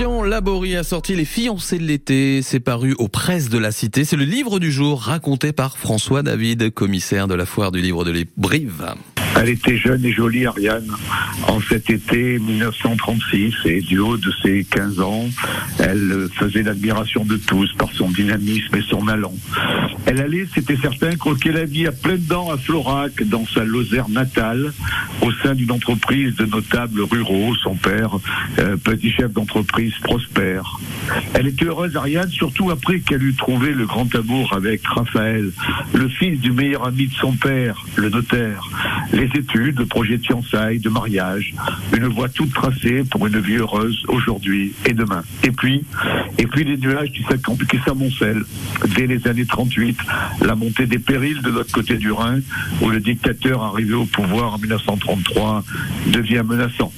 Christian Laborie a sorti Les fiancés de l'été. C'est paru aux presses de la cité. C'est le livre du jour raconté par François David, commissaire de la foire du livre de les Brives. Elle était jeune et jolie, Ariane, en cet été 1936, et du haut de ses 15 ans, elle faisait l'admiration de tous par son dynamisme et son allant. Elle allait, c'était certain, croquer la vie à pleines dents à Florac, dans sa Lozère natale, au sein d'une entreprise de notables ruraux, son père, euh, petit chef d'entreprise prospère. Elle était heureuse, Ariane, surtout après qu'elle eut trouvé le grand amour avec Raphaël, le fils du meilleur ami de son père, le notaire les études, le projet de fiançailles, de mariage, une voie toute tracée pour une vie heureuse aujourd'hui et demain. Et puis, et puis les nuages qui s'amoncellent dès les années 38, la montée des périls de l'autre côté du Rhin, où le dictateur arrivé au pouvoir en 1933 devient menaçant.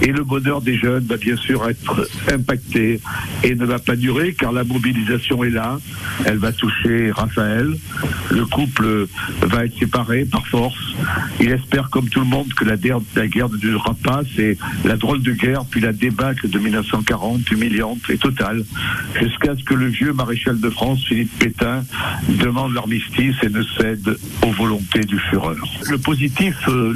Et le bonheur des jeunes va bien sûr être impacté et ne va pas durer car la mobilisation est là. Elle va toucher Raphaël. Le couple va être séparé par force. Il espère comme tout le monde que la guerre, ne durera pas. C'est la drôle de guerre, puis la débâcle de 1940, humiliante et totale, jusqu'à ce que le vieux maréchal de France, Philippe Pétain, demande l'armistice et ne cède aux volontés du Führer. Le positif, euh,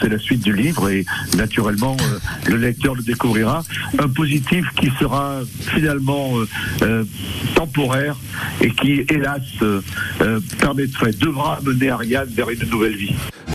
c'est la suite du livre et naturellement euh, le lecteur le découvrira. Un positif qui sera finalement euh, temporaire et qui, hélas, permettrait, devra mener Ariane vers une nouvelle vie.